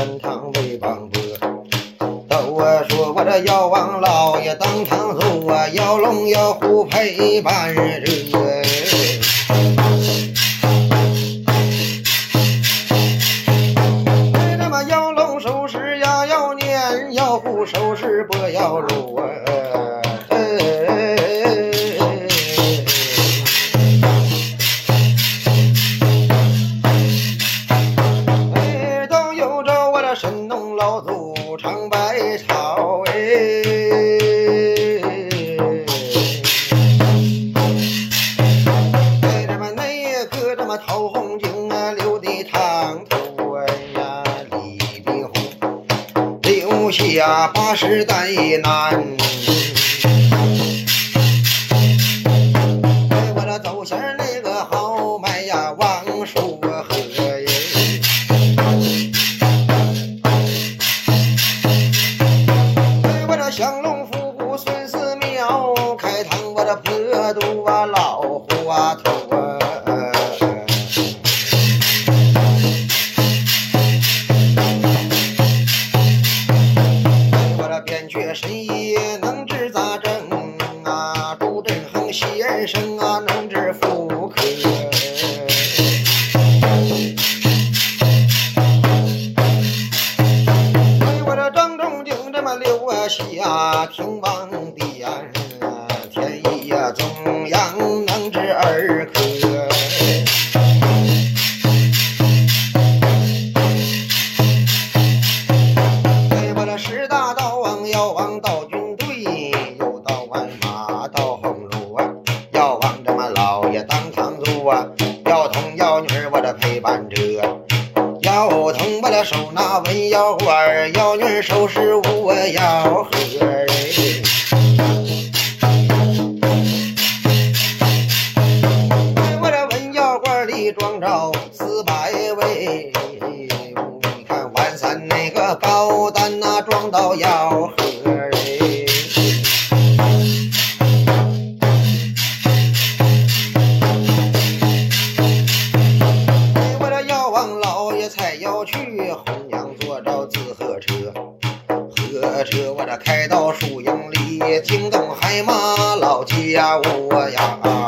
编织课，转过三趟为王伯。都啊说我这要王老爷当堂走啊，要龙要虎陪伴着。哎，那么要龙收拾呀，要年要虎收拾不要路下八十代难。哎，我这走线儿那个好卖呀，王树河耶。哎，我这降龙伏虎孙思邈，开膛我这破肚啊老虎啊头也能治杂症啊，朱振恒先生啊能治妇科。哎，我这张仲景这么留啊下天王的，啊，要童要女儿我这陪伴着。要童我的手拿文腰花儿，要女儿手拾我要喝。哎我这文腰花里装着四百位，你看万三那个高丹呐、装到腰盒车我这开到树荫里，惊动海马老家我呀。